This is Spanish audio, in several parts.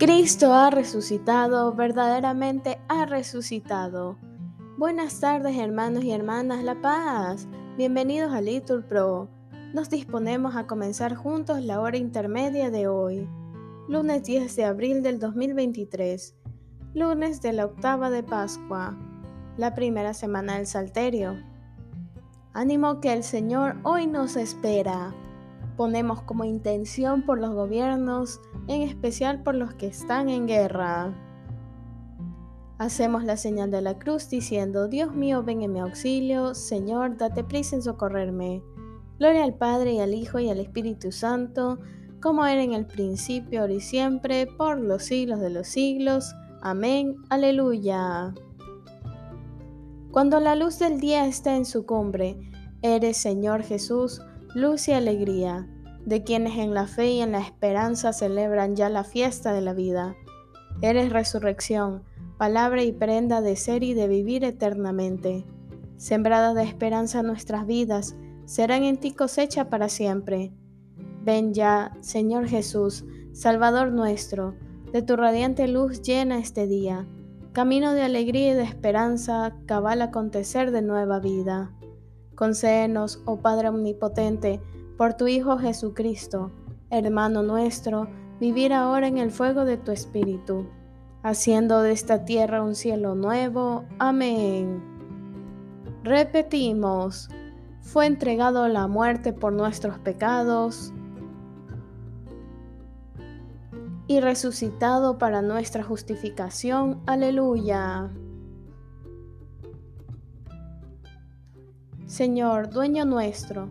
Cristo ha resucitado, verdaderamente ha resucitado. Buenas tardes hermanos y hermanas La Paz, bienvenidos a Litur Pro. Nos disponemos a comenzar juntos la hora intermedia de hoy, lunes 10 de abril del 2023, lunes de la octava de Pascua, la primera semana del Salterio. Ánimo que el Señor hoy nos espera ponemos como intención por los gobiernos, en especial por los que están en guerra. Hacemos la señal de la cruz diciendo, Dios mío, ven en mi auxilio, Señor, date prisa en socorrerme. Gloria al Padre y al Hijo y al Espíritu Santo, como era en el principio, ahora y siempre, por los siglos de los siglos. Amén. Aleluya. Cuando la luz del día está en su cumbre, eres, Señor Jesús, luz y alegría, de quienes en la fe y en la esperanza celebran ya la fiesta de la vida. Eres resurrección, palabra y prenda de ser y de vivir eternamente. Sembradas de esperanza nuestras vidas, serán en ti cosecha para siempre. Ven ya, Señor Jesús, Salvador nuestro, de tu radiante luz llena este día, camino de alegría y de esperanza, cabal acontecer de nueva vida. Concédenos, oh Padre Omnipotente, por tu Hijo Jesucristo, hermano nuestro, vivir ahora en el fuego de tu Espíritu, haciendo de esta tierra un cielo nuevo. Amén. Repetimos, fue entregado la muerte por nuestros pecados y resucitado para nuestra justificación. Aleluya. Señor, dueño nuestro,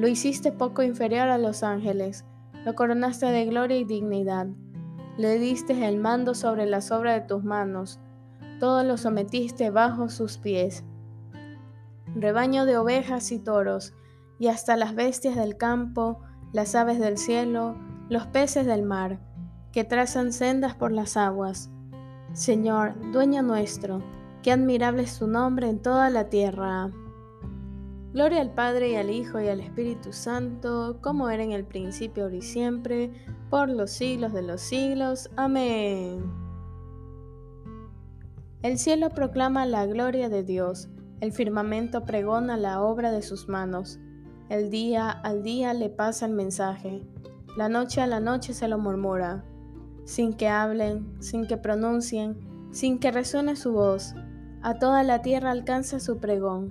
Lo hiciste poco inferior a los ángeles, lo coronaste de gloria y dignidad. Le diste el mando sobre las obras de tus manos, todo lo sometiste bajo sus pies. Rebaño de ovejas y toros, y hasta las bestias del campo, las aves del cielo, los peces del mar, que trazan sendas por las aguas. Señor, dueño nuestro, qué admirable es tu nombre en toda la tierra. Gloria al Padre y al Hijo y al Espíritu Santo, como era en el principio, ahora y siempre, por los siglos de los siglos. Amén. El cielo proclama la gloria de Dios, el firmamento pregona la obra de sus manos. El día al día le pasa el mensaje, la noche a la noche se lo murmura, sin que hablen, sin que pronuncien, sin que resuene su voz. A toda la tierra alcanza su pregón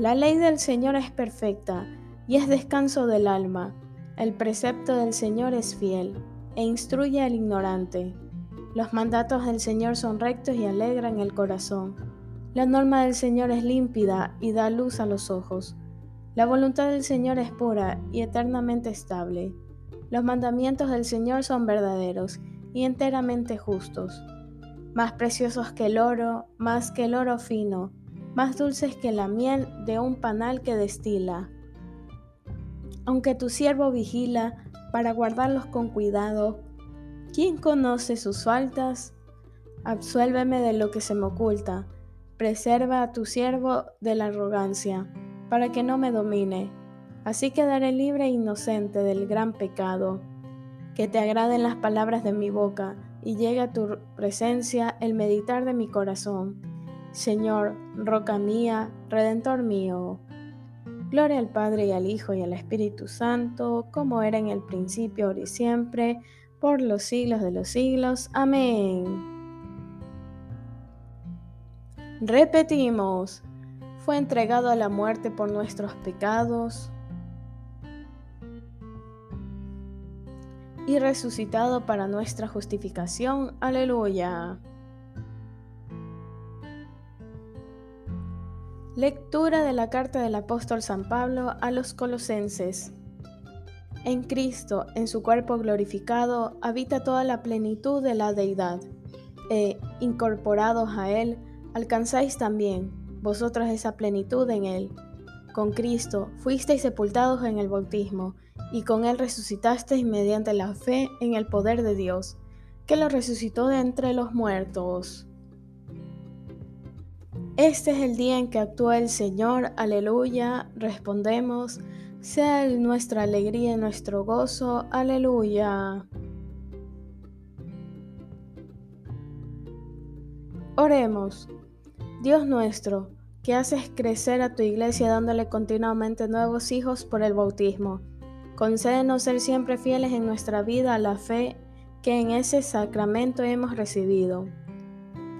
La ley del Señor es perfecta y es descanso del alma. El precepto del Señor es fiel e instruye al ignorante. Los mandatos del Señor son rectos y alegran el corazón. La norma del Señor es límpida y da luz a los ojos. La voluntad del Señor es pura y eternamente estable. Los mandamientos del Señor son verdaderos y enteramente justos. Más preciosos que el oro, más que el oro fino, más dulces que la miel de un panal que destila. Aunque tu siervo vigila para guardarlos con cuidado, ¿quién conoce sus faltas? Absuélveme de lo que se me oculta, preserva a tu siervo de la arrogancia, para que no me domine. Así quedaré libre e inocente del gran pecado. Que te agraden las palabras de mi boca y llegue a tu presencia el meditar de mi corazón Señor, roca mía, redentor mío. Gloria al Padre y al Hijo y al Espíritu Santo, como era en el principio, ahora y siempre, por los siglos de los siglos. Amén. Repetimos, fue entregado a la muerte por nuestros pecados y resucitado para nuestra justificación. Aleluya. Lectura de la carta del apóstol San Pablo a los colosenses. En Cristo, en su cuerpo glorificado, habita toda la plenitud de la deidad, e, incorporados a Él, alcanzáis también vosotros esa plenitud en Él. Con Cristo fuisteis sepultados en el bautismo, y con Él resucitasteis mediante la fe en el poder de Dios, que lo resucitó de entre los muertos. Este es el día en que actúa el Señor, aleluya, respondemos, sea nuestra alegría y nuestro gozo, aleluya. Oremos. Dios nuestro, que haces crecer a tu iglesia dándole continuamente nuevos hijos por el bautismo, concédenos ser siempre fieles en nuestra vida a la fe que en ese sacramento hemos recibido.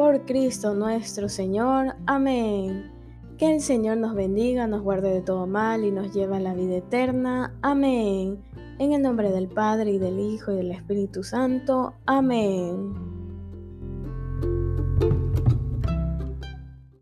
Por Cristo nuestro Señor. Amén. Que el Señor nos bendiga, nos guarde de todo mal y nos lleve a la vida eterna. Amén. En el nombre del Padre y del Hijo y del Espíritu Santo. Amén.